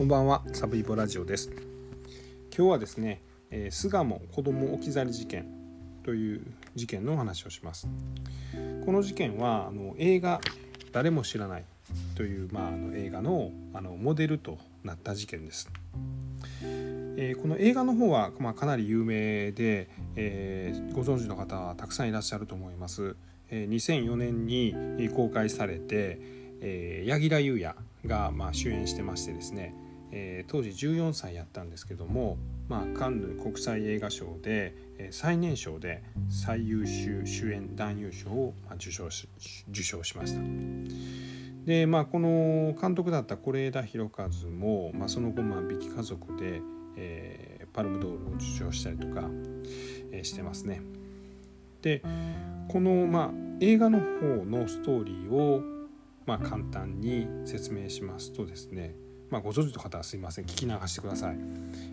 こんばんはサブイボラジオです。今日はですね、えー、巣鴨子ども置き去り事件という事件のお話をします。この事件はあの映画誰も知らないという、まあ、あの映画のあのモデルとなった事件です、えー、この映画の方は、まあ、かなり有名で、えー、ご存知の方はたくさんいらっしゃると思います、え2004年に公開されて、え柳楽優弥が、まあ、主演してましてですね、えー、当時14歳やったんですけども、まあ、カンヌ国際映画賞で、えー、最年少で最優秀主演男優賞を、まあ、受賞し受賞しました。でまあこの監督だった是枝裕和も、まあ、その後万引き家族で、えー、パルムドールを受賞したりとか、えー、してますね。でこの、まあ、映画の方のストーリーをまあ、簡単に説明しますとですね、まあ、ご存知の方はすいません聞き流してください。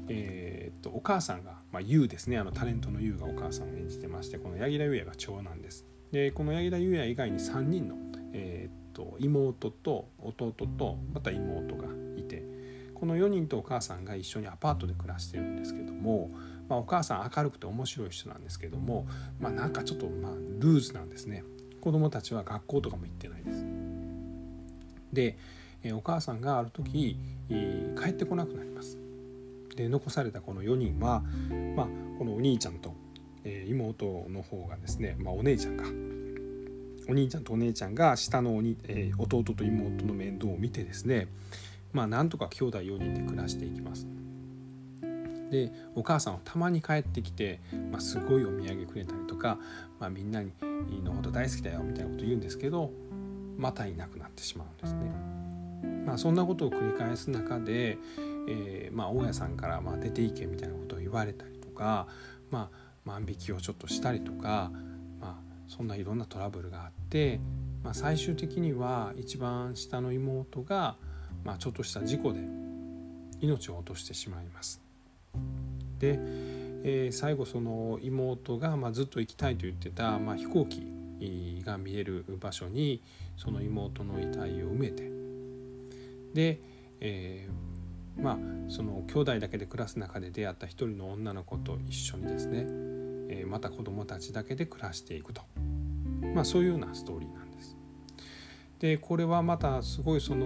えー、っとお母さんが、まあ、優ですねあのタレントの優がお母さんを演じてましてこの柳楽優弥が長男です。でこの柳楽優弥以外に3人の、えー、っと妹と弟とまた妹がいてこの4人とお母さんが一緒にアパートで暮らしてるんですけども、まあ、お母さん明るくて面白い人なんですけども、まあ、なんかちょっとまあルーズなんですね。子供たちは学校とかも行ってないです。で、お母さんがある時、帰ってこなくなります。で残されたこの4人は、まあ、このお兄ちゃんと、え妹の方がですね、まあ、お姉ちゃんがお兄ちゃんとお姉ちゃんが下のお、え、弟と妹の面倒を見てですねまあなんとか兄弟4人で暮らしていきます。でお母さんはたまに帰ってきて、まあ、すごいお土産くれたりとか、まあ、みんなにのこと大好きだよみたいなこと言うんですけどまたいなくなってしまうんですね。まあ、そんなことを繰り返す中で、えー、まあ、大家さんからまあ出ていけみたいなことを言われたりとか、まあ、万引きをちょっとしたりとか、まあ、そんないろんなトラブルがあって、まあ、最終的には一番下の妹が、まあ、ちょっとした事故で命を落としてしまいます。で、えー、最後その妹が、まあ、ずっと行きたいと言ってた、まあ、飛行機が見える場所にその妹の遺体を埋めてで、えー、まあその兄弟だけで暮らす中で出会った一人の女の子と一緒にですね、えー、また子供たちだけで暮らしていくと、まあ、そういうようなストーリーなんです。でこれはまたすごいその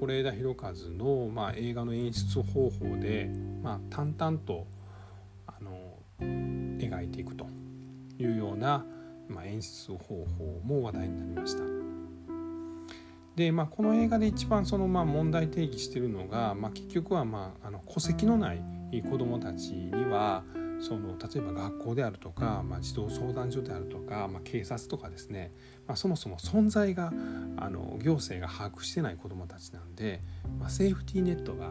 是枝裕和の、まあ、映画の演出方法で、まあ、淡々とあの描いていくというようなまあ、演出方法も話題になりました。でまあ、この映画で一番そのまあ問題定義してるのが、まあ、結局はまああの戸籍のない子どもたちにはその例えば学校であるとか、まあ、児童相談所であるとか、まあ、警察とかですね、まあ、そもそも存在があの行政が把握してない子どもたちなんで、まあ、セーフティーネットが、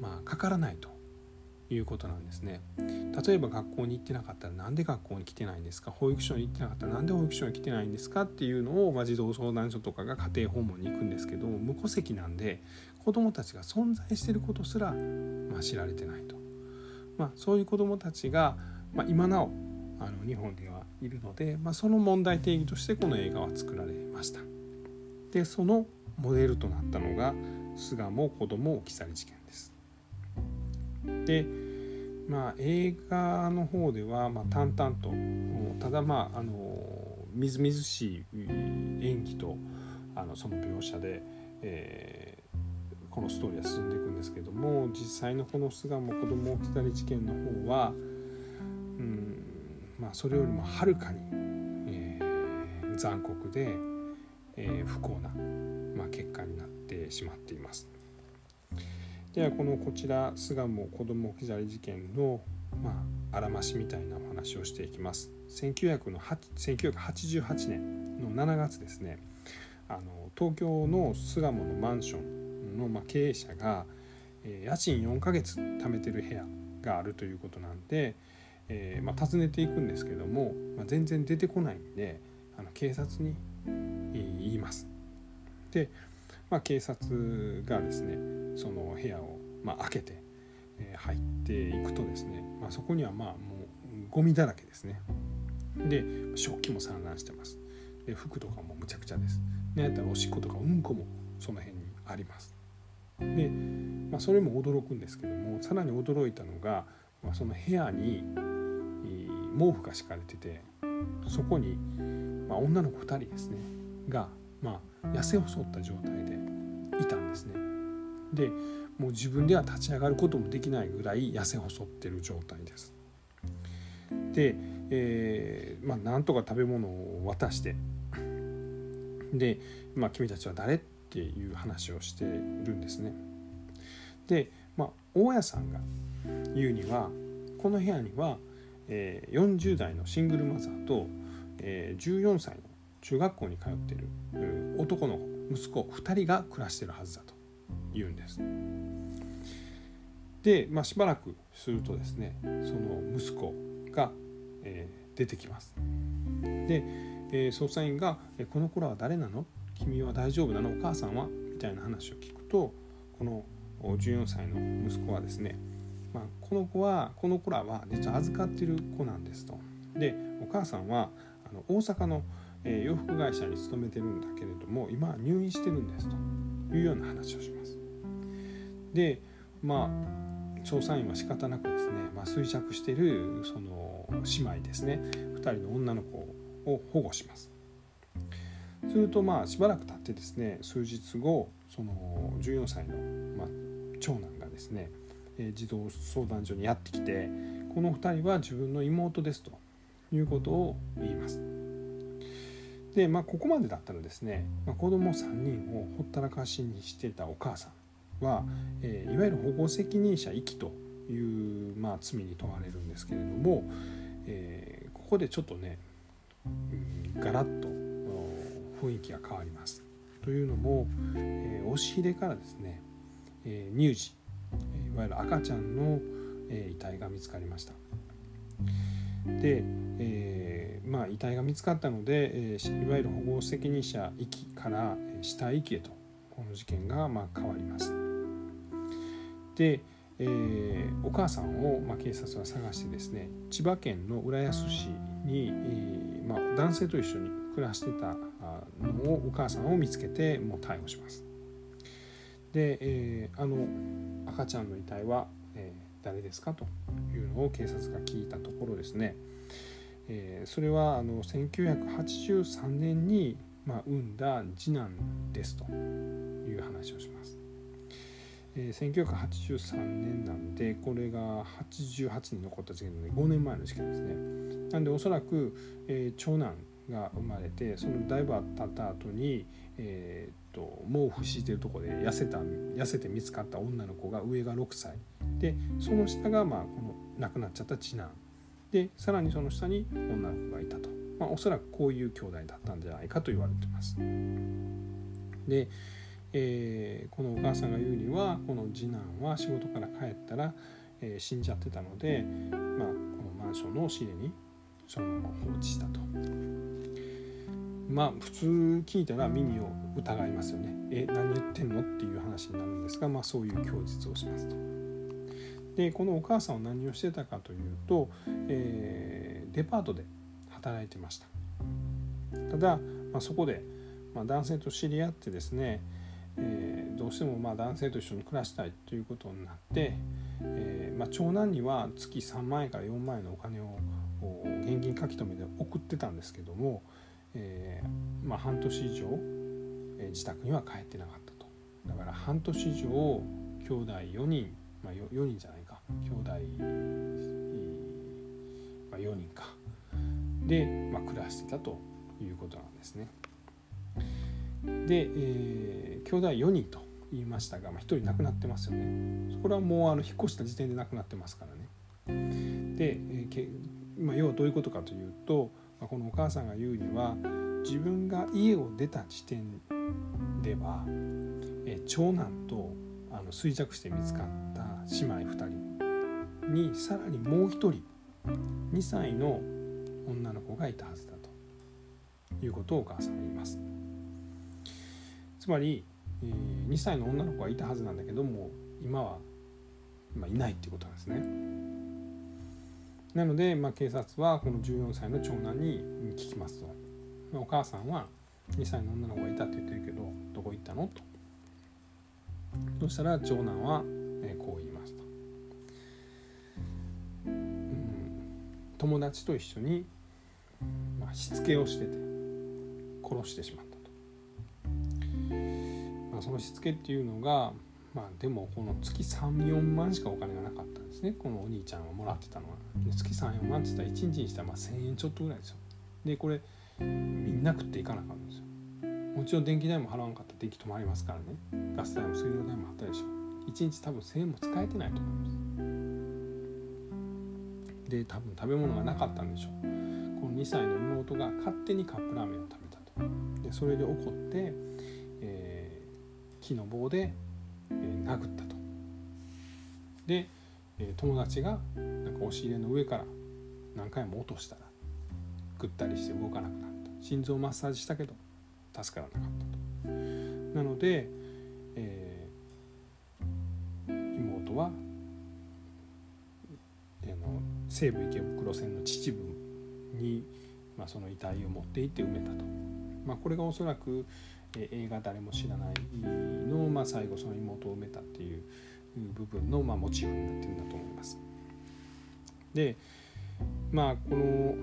まあ、かからないと。いうことなんですね。例えば学校に行ってなかったらなんで学校に来てないんですか？保育所に行ってなかったらなんで保育所に来てないんですかっていうのを、まあ、児童相談所とかが家庭訪問に行くんですけど無戸籍なんで子どもたちが存在してることすら、まあ、知られてないと、まあ、そういう子どもたちが、まあ、今なおあの日本ではいるので、まあ、その問題定義としてこの映画は作られました。でそのモデルとなったのが巣鴨子ども置き去り事件です。でまあ、映画の方では、まあ、淡々とただまああのみずみずしい演技とあのその描写で、えー、このストーリーは進んでいくんですけども実際のこの巣鴨子ども置き去り事件の方は、うんまあ、それよりもはるかに、えー、残酷で、えー、不幸な、まあ、結果になってしまっています。ではこのこちら巣鴨子ども置き去り事件のまああらましみたいなお話をしていきます。1988年の7月ですねあの東京の巣鴨のマンションの、まあ、経営者が、えー、家賃4ヶ月貯めてる部屋があるということなんで、えーまあ、訪ねていくんですけども、まあ、全然出てこないんであの警察に言います。でまあ、警察がですねその部屋をま開けて、え入っていくとですね、まあ、そこにはまあもうゴミだらけですね。で食器も散乱してます。で服とかもむちゃくちゃです。でやったらおしっことかうんこもその辺にあります。で、まあ、それも驚くんですけどもさらに驚いたのが、まあ、その部屋に毛布が敷かれててそこに、まあ、女の子2人ですねが、まあ、痩せ細った状態でいたんですね。でもう自分では立ち上がることもできないぐらい痩せ細ってる状態です。で、えーまあ、なんとか食べ物を渡してで、まあ、君たちは誰っていう話をしているんですね。で、まあ、大家さんが言うにはこの部屋には、えー、40代のシングルマザーと、えー、14歳中学校に通っている男の子息子2人が暮らしているはずだと言うんです。で、まあ、しばらくするとですねその息子が、えー、出てきます。で、えー、捜査員が「この子らは誰なの？君は大丈夫なの？お母さんは?」みたいな話を聞くとこの14歳の息子はですね、まあ、この子はこの子らは実は預かっている子なんですと。でお母さんはあの大阪の、えー、洋服会社に勤めてるんだけれども今は入院してるんですというような話をします。でまあ調査員は仕方なくですね、まあ、衰弱しているその姉妹ですね2人の女の子を保護します。するとまあしばらく経ってですね数日後その14歳の、まあ、長男がですね、え児童相談所にやってきてこの2人は自分の妹ですということを言います。でまあここまでだったらですね、まあ、子供3人をほったらかしにしてたお母さんは、えー、いわゆる保護責任者遺棄という、まあ、罪に問われるんですけれども、えー、ここでちょっとね、うん、ガラッと雰囲気が変わります。というのも、えー、押し入れからですね、えー、乳児いわゆる赤ちゃんの、えー、遺体が見つかりました。で、えー、まあ、遺体が見つかったので、えー、いわゆる保護責任者遺棄から死体遺棄へとこの事件がま変わります。で、えー、お母さんを、ま、警察は探してですね千葉県の浦安市に、えーまあ、男性と一緒に暮らしてたのをお母さんを見つけてもう逮捕します。で、えー、あの赤ちゃんの遺体は、え、誰ですか？というのを警察が聞いたところですね、えー、それはあの1983年に、まあ、産んだ次男ですという話をします。えー、1983年なんでこれが88に残った事件なので5年前の事件ですね。なんでおそらく、えー、長男が生まれてそのだいぶ経った後に、えー、と毛布敷いてるとこで痩せた痩せて見つかった女の子が上が6歳でその下がまあこの亡くなっちゃった次男でさらにその下に女の子がいたと、まあ、おそらくこういう兄弟だったんじゃないかと言われてます。で、えー、このお母さんが言うにはこの次男は仕事から帰ったら、えー、死んじゃってたので、まあ、このマンションの押し入れにそのまま放置したと。まあ普通聞いたら耳を疑いますよね。え何言ってんの？っていう話になるんですが、まあ、そういう供述をしますと。でこのお母さんは何をしてたかというと、えー、デパートで働いてました。ただ、まあ、そこで、まあ、男性と知り合ってですね、えー、どうしてもまあ男性と一緒に暮らしたいということになって、えー、まあ、長男には月3万円から4万円のお金を現金書き留めで送ってたんですけども、えー、まあ、半年以上、えー、自宅には帰ってなかったとだから半年以上兄弟4人、まあ、4, 4人じゃない兄弟、まあ、4人かで、まあ、暮らしてたということなんですね。で、えー、兄弟4人と言いましたが、まあ、1人亡くなってますよね。これはもうあの引っ越した時点で亡くなってますからね。で、えーまあ、要はどういうことかというとまあ、このお母さんが言うには自分が家を出た時点では、え長男とあの衰弱して見つかった姉妹2人にさらにもう1人2歳の女の子がいたはずだと。いうことをお母さんは言います。つまり、えー、2歳の女の子はいたはずなんだけども今は、まあ、いないっていうことなんですね。なので、まあ、警察はこの14歳の長男に聞きますと、お母さんは2歳の女の子がいたって言ってるけどどこ行ったの？と。そしたら長男はえこう言いますと、友達と一緒に、まあ、しつけをしてて殺してしまったと、まあ、そのしつけっていうのがまあでもこの月34万しかお金がなかったんですね。このお兄ちゃんはもらってたのは。月34万って言ったら1日にしたらまあ1,000円ちょっとぐらいですよ。でこれみんな食っていかなあかんんですよ。もちろん電気代も払わんかったら電気止まりますからね。ガス代も水道代もあったでしょ。1日多分1000円も使えてないと思います。で多分食べ物がなかったんでしょうこの2歳の妹が勝手にカップラーメンを食べたとでそれで怒って、えー、木の棒でえ殴ったと。で、え友達がなんか押し入れの上から何回も落としたらぐったりして動かなくなった心臓マッサージしたけど助からなかったと。なので、えー、妹は、え、の西武池袋線の秩父に、まあ、その遺体を持って行って埋めたと。まあ、これがおそらく、え映画「誰も知らない」の、まあ、最後その妹を埋めたっていう部分の、まあ、モチーフになってるんだと思います。でまあこの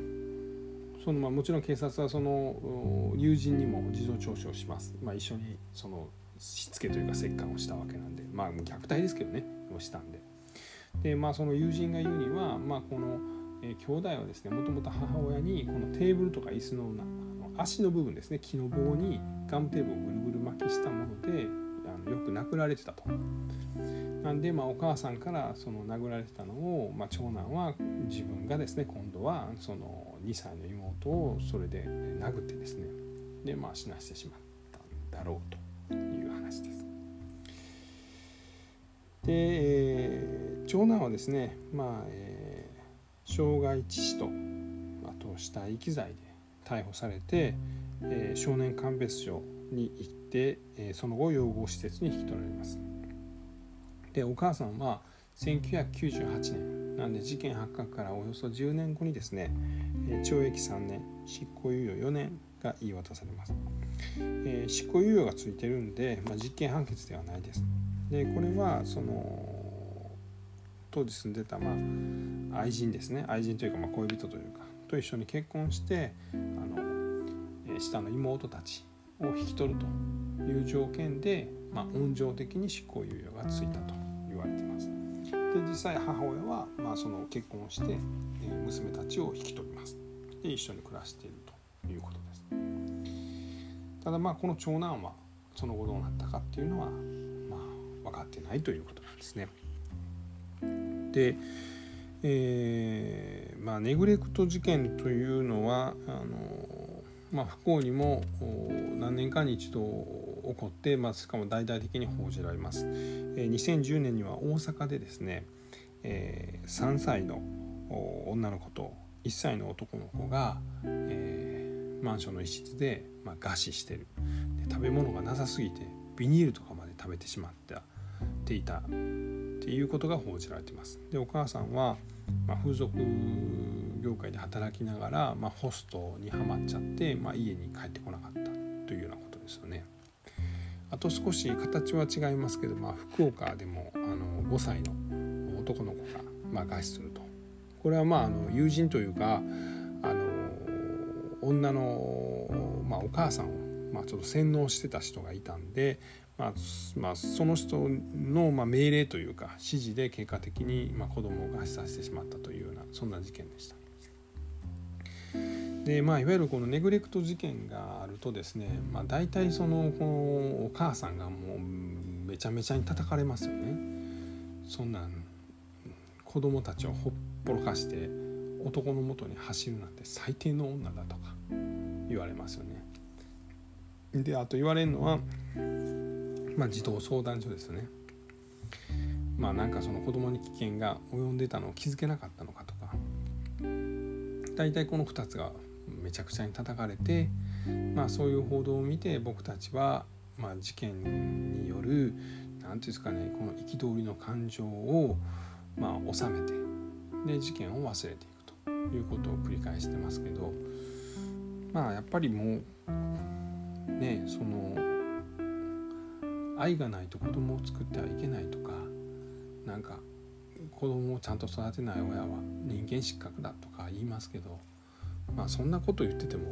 そのまあもちろん警察はその友人にも事情聴取をします、まあ、一緒にそのしつけというか折檻をしたわけなんでまあ虐待ですけどねをしたんででまあその友人が言うにはまあこの、えー、兄弟はですねもともと母親にこのテーブルとか椅子の足の部分ですね木の棒にガムテープをぐるぐる巻きしたものであのよく殴られてたと。なんで、まあ、お母さんからその殴られてたのを、まあ、長男は自分がですね今度はその2歳の妹をそれで殴ってですねで、まあ、死なしてしまったんだろうという話です。で、え、長男はですね、まあえー、傷害致死とあと死体遺棄罪で逮捕されて、えー、少年鑑別所に行って、えー、その後養護施設に引き取られます。でお母さんは1998年なんで事件発覚からおよそ10年後にですね、え、懲役3年執行猶予4年が言い渡されます。えー、執行猶予がついてるんで、まあ、実刑判決ではないです。でこれはその当時住んでた、まあ、愛人ですね愛人というか、まあ、恋人というかと一緒に結婚してあの、え下の妹たちを引き取るという条件で、まあ、温情的に執行猶予がついたと言われています。で実際母親は、まあ、その結婚して、え娘たちを引き取ります。で一緒に暮らしているということです。ただまあこの長男はその後どうなったかっていうのは、まあ、分かってないということなんですね。でえー、まあ、ネグレクト事件というのはあの、まあ、不幸にも何年かに一度起こって、まあ、しかも大々的に報じられます。えー、2010年には大阪でですね、えー、3歳の女の子と1歳の男の子が、えー、マンションの一室で、まあ、餓死してるで食べ物がなさすぎてビニールとかまで食べてしまっていたっていうことが報じられています。でお母さんは、まあ、風俗業界で働きながら、まあ、ホストにはまっちゃって、まあ、家に帰ってこなかったというようなことですよね。あと少し形は違いますけど、まあ、福岡でもあの5歳の男の子が、まあ、餓死すると。これはまああの友人というかあの女の、まあ、お母さんを、まあ、ちょっと洗脳してた人がいたんで、まあまあ、その人の、ま、命令というか指示で結果的に、まあ、子供を餓死させてしまったというようなそんな事件でした。でまあ、いわゆるこのネグレクト事件があるとですね、まあ、大体そのこのお母さんがもうめちゃめちゃに叩かれますよね。そんなん子供たちをほっぽろかして男のもとに走るなんて最低の女だとか言われますよね。であと言われるのはまあ、児童相談所ですね。まあなんかその子供に危険が及んでたのを気づけなかったのかとか大体この2つがめちゃくちゃに叩かれて、まあ、そういう報道を見て僕たちは、まあ、事件による何て言うんですかねこの憤りの感情を、まあ、収めてで事件を忘れていくということを繰り返してますけどまあやっぱりもうねその愛がないと子供を作ってはいけないとかなんか子供をちゃんと育てない親は人間失格だとか言いますけどまあそんなこと言ってても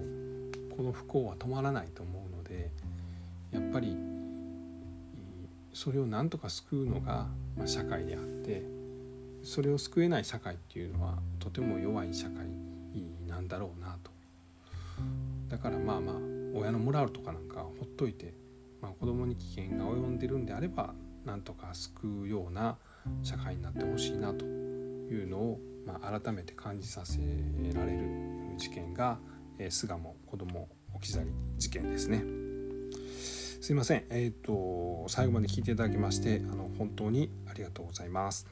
この不幸は止まらないと思うのでやっぱりそれをなんとか救うのが、社会であってそれを救えない社会っていうのはとても弱い社会なんだろうなと。だからまあまあ親のモラルとかなんかほっといて、まあ、子供に危険が及んでるんであればなんとか救うような社会になってほしいなというのを、まあ、改めて感じさせられる事件が、え、巣鴨子ども置き去り事件ですね。すいません、えーと、と最後まで聞いていただきましてあの本当にありがとうございます。